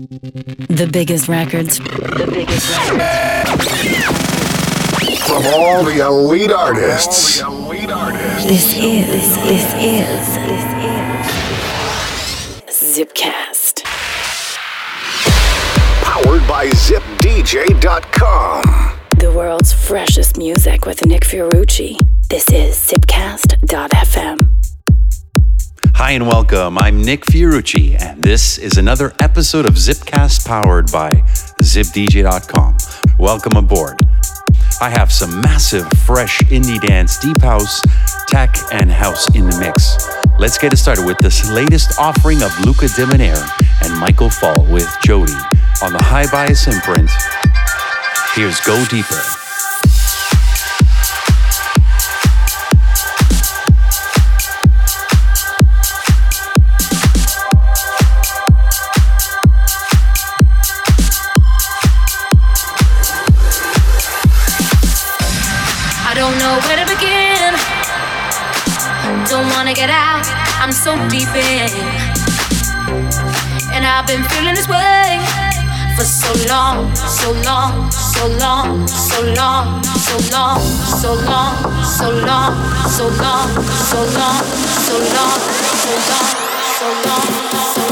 The biggest records. The biggest records. From all the elite artists. All the elite artists. This is, this is, this is Zipcast. Powered by ZipDJ.com. The world's freshest music with Nick Fiorucci. This is Zipcast.fm. Hi and welcome. I'm Nick Fiorucci, and this is another episode of Zipcast powered by ZipDJ.com. Welcome aboard. I have some massive, fresh indie dance, deep house, tech, and house in the mix. Let's get it started with this latest offering of Luca Debonaire and Michael Fall with Jody on the Hi-Bias imprint. Here's Go Deeper. Don't wanna get out, I'm so deep in. And I've been feeling this way for so long, so long, so long, so long, so long, so long, so long, so long, so long, so long, so long, so long, so long.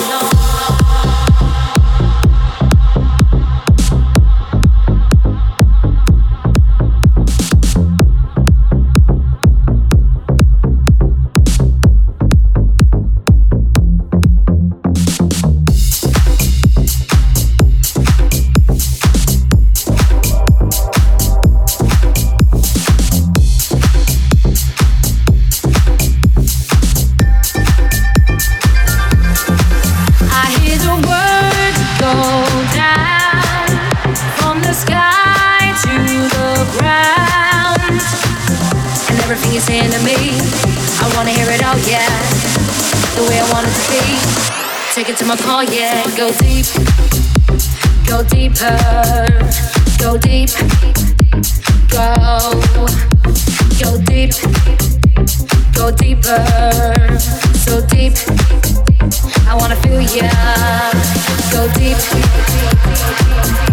To my car, yeah, go deep, go deeper, go deep, go, go deep, go deeper, so deep. I wanna feel ya. Go deep.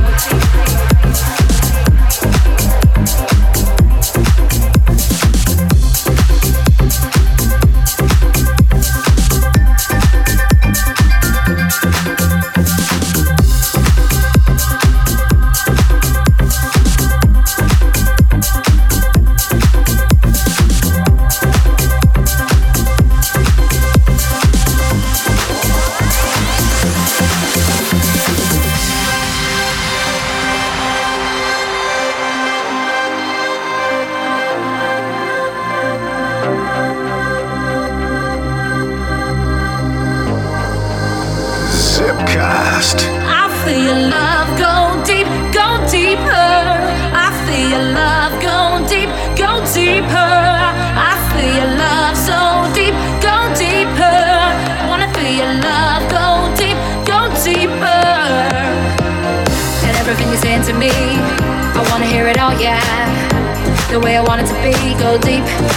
The way I want it to be, go deep.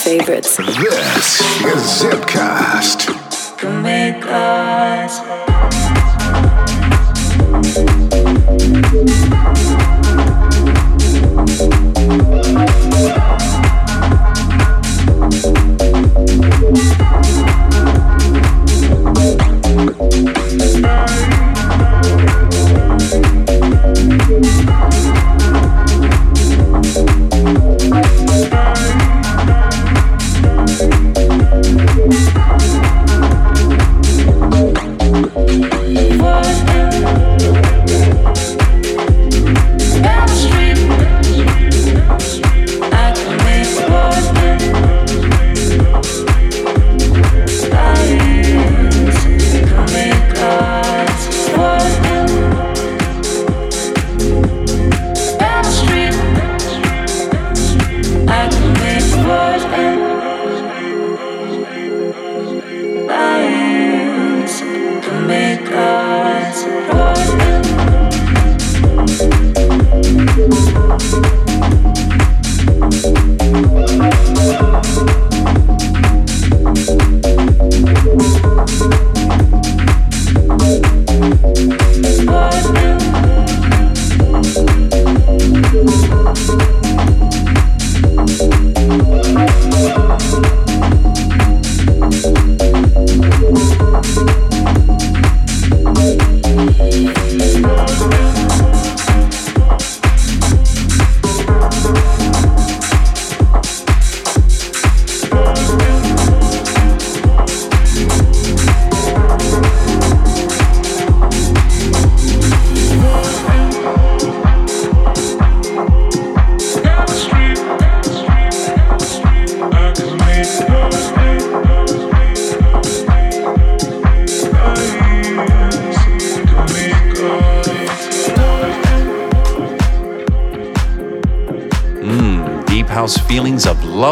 favorites. This is Zipcast. The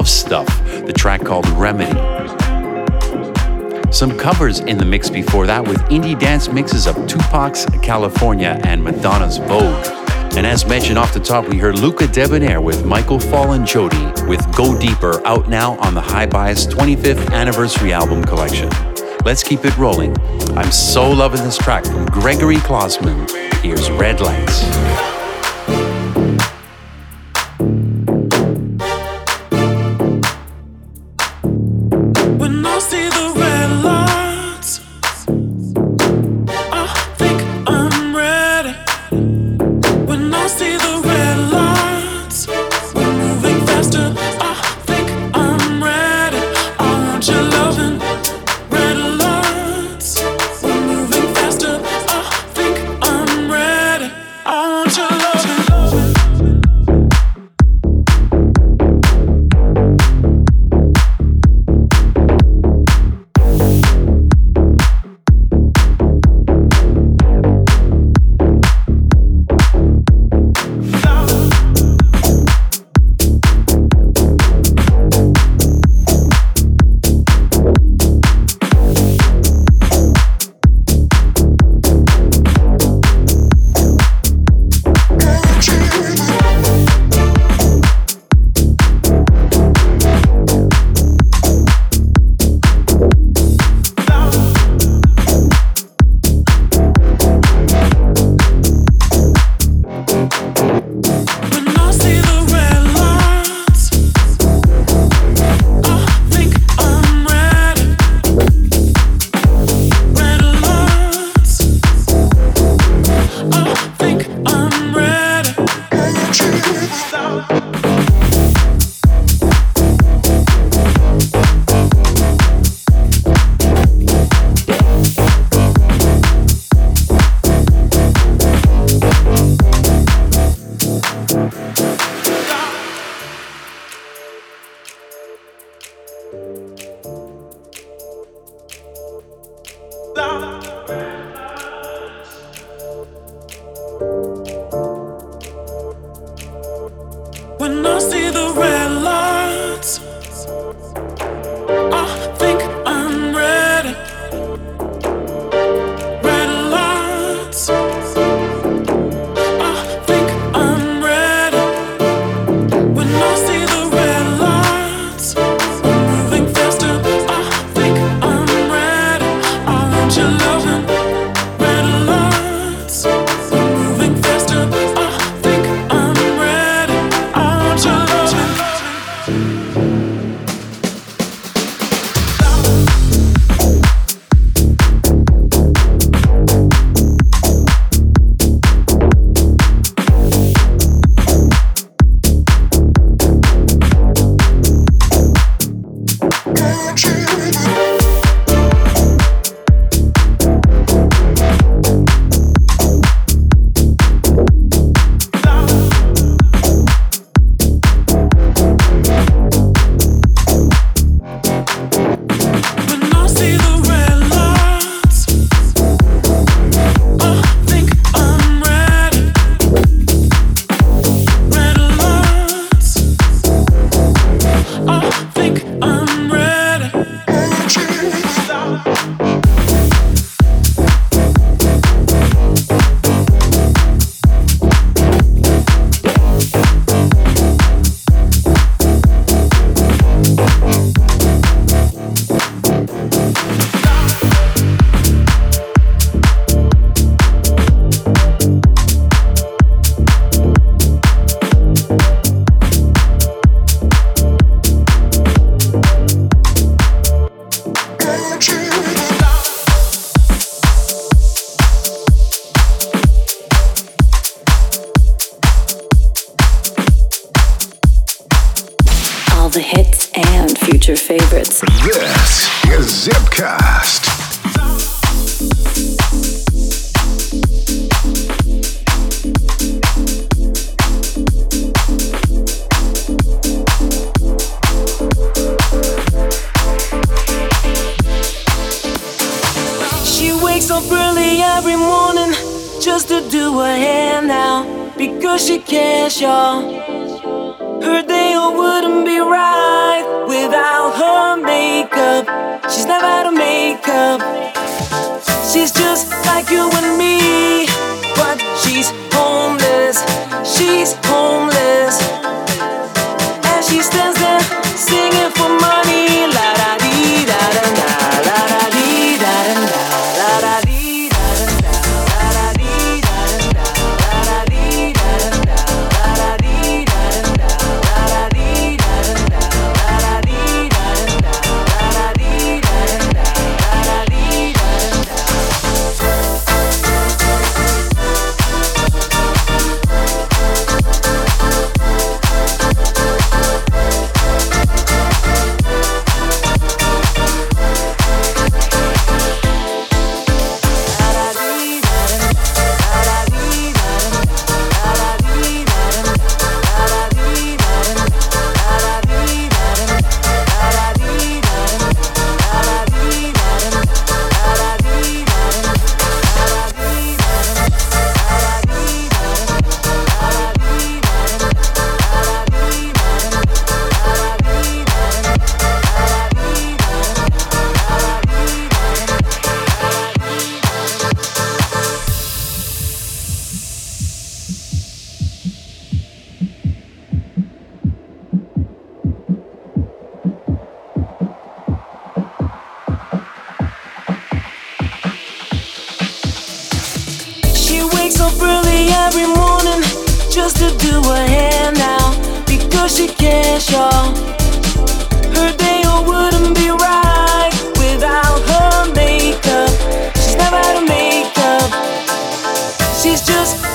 Love Stuff, the track called Remedy. Some covers in the mix before that with indie dance mixes of Tupac's California and Madonna's Vogue. And as mentioned off the top, we heard Luca Debonaire with Michael Fall and Jody with Go Deeper out now on the Hi-Bias 25th Anniversary Album Collection. Let's keep it rolling. I'm so loving this track from Gregory Klossman. Here's Red Lights. Makeup. She's just like you and me, She's just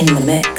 In the mix.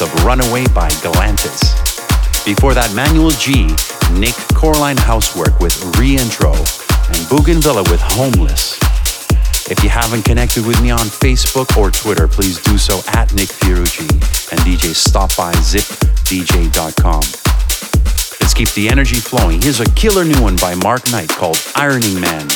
And Young mix of Runaway by Galantis. Before that, Manuel G, Nick Coraline Housework with Reintro, and Bougainvillea with Homeless. If you haven't connected with me on Facebook or Twitter, please do so at Nick Fiorucci and DJ stop by zipdj.com. Let's keep the energy flowing. Here's a killer new one by Mark Knight called Ironing Man.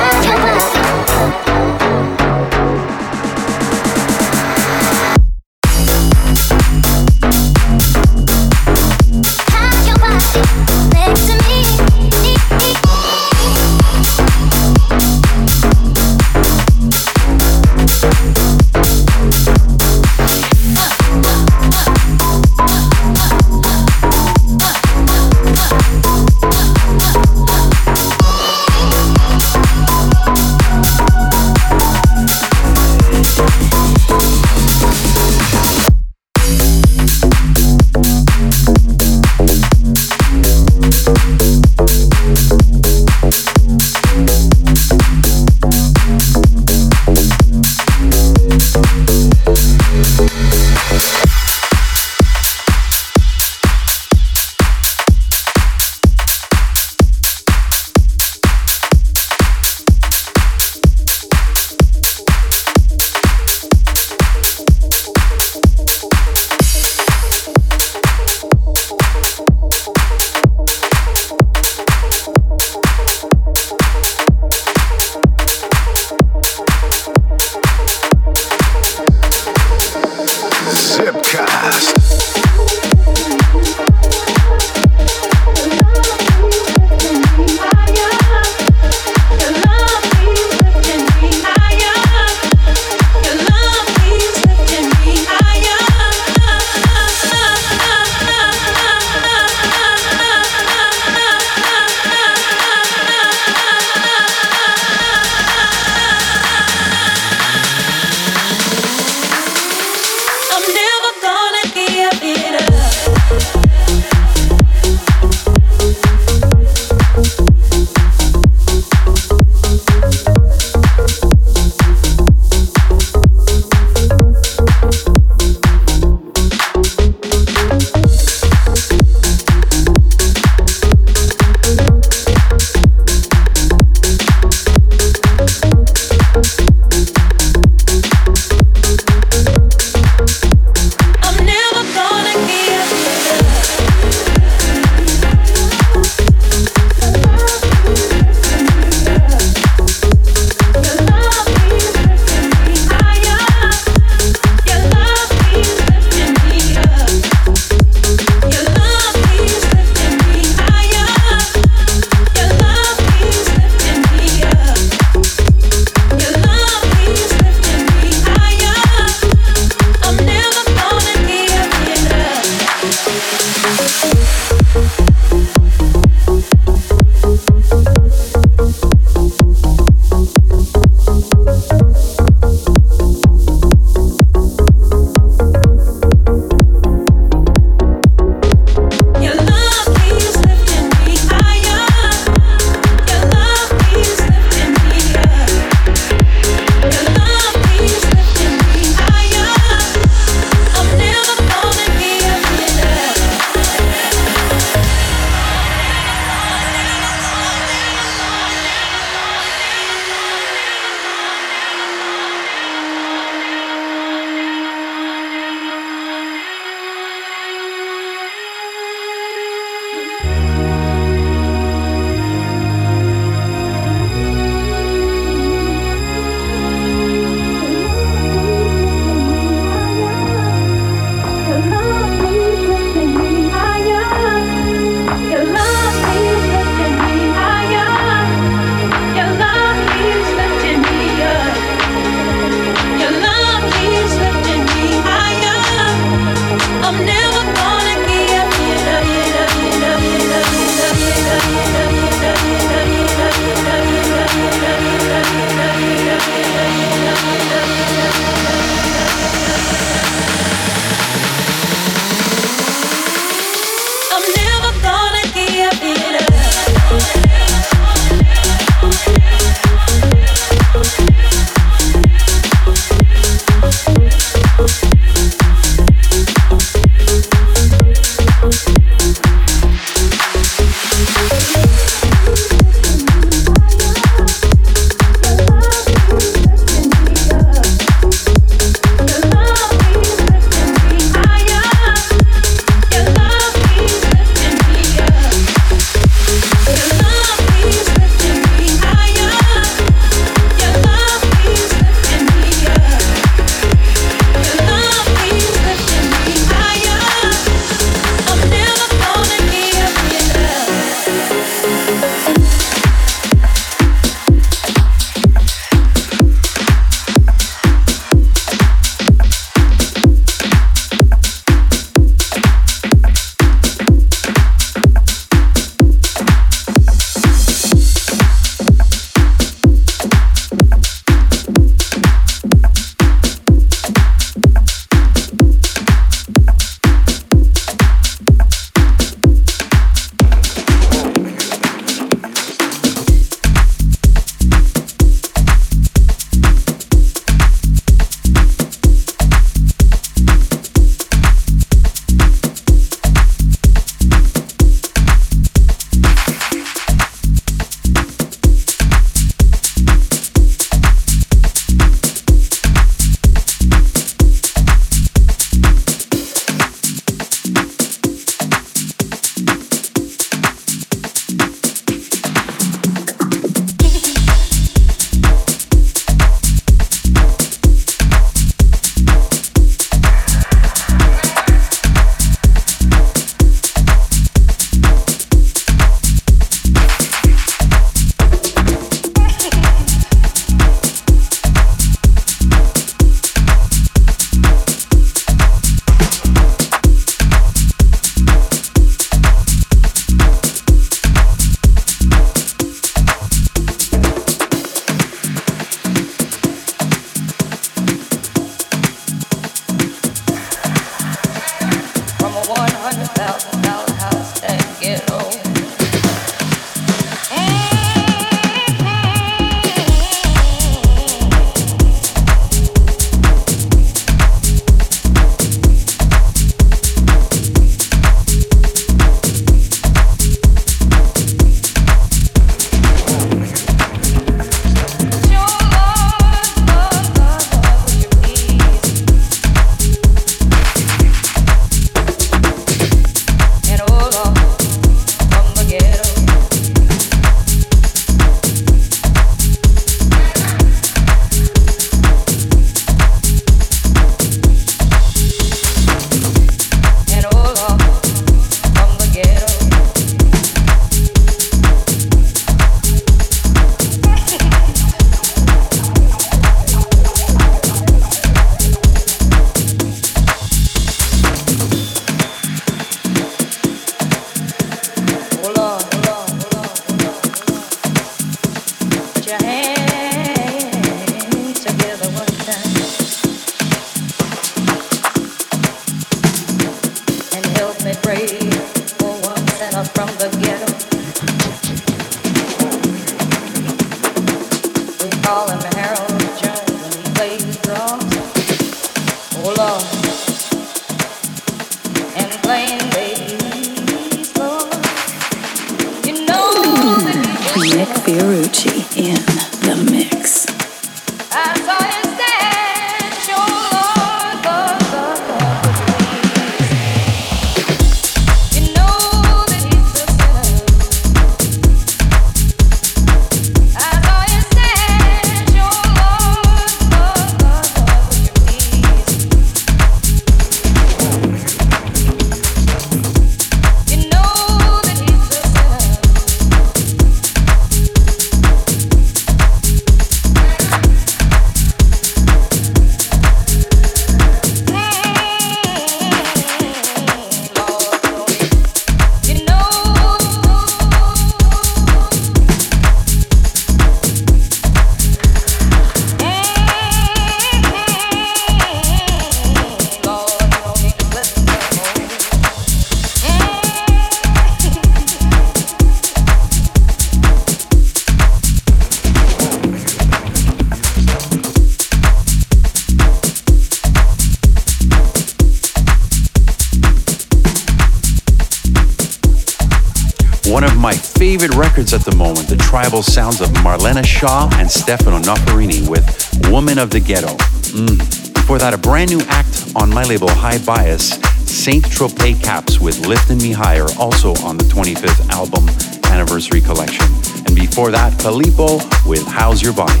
Records at the moment, the tribal sounds of Marlena Shaw and Stefano Noferini with Woman of the Ghetto. Mm. Before that, a brand new act on my label Hi-Bias, Saint Tropez Caps with Lifting Me Higher, also on the 25th album anniversary collection. And before that, Filippo with How's Your Body.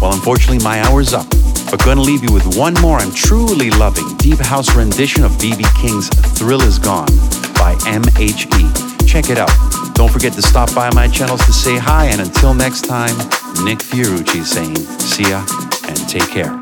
Well, unfortunately, my hour's up, but gonna leave you with one more I'm truly loving deep house rendition of BB King's Thrill Is Gone by MHE. Check it out. Don't forget to stop by my channels to say hi, and until next time, Nick Fiorucci saying see ya and take care.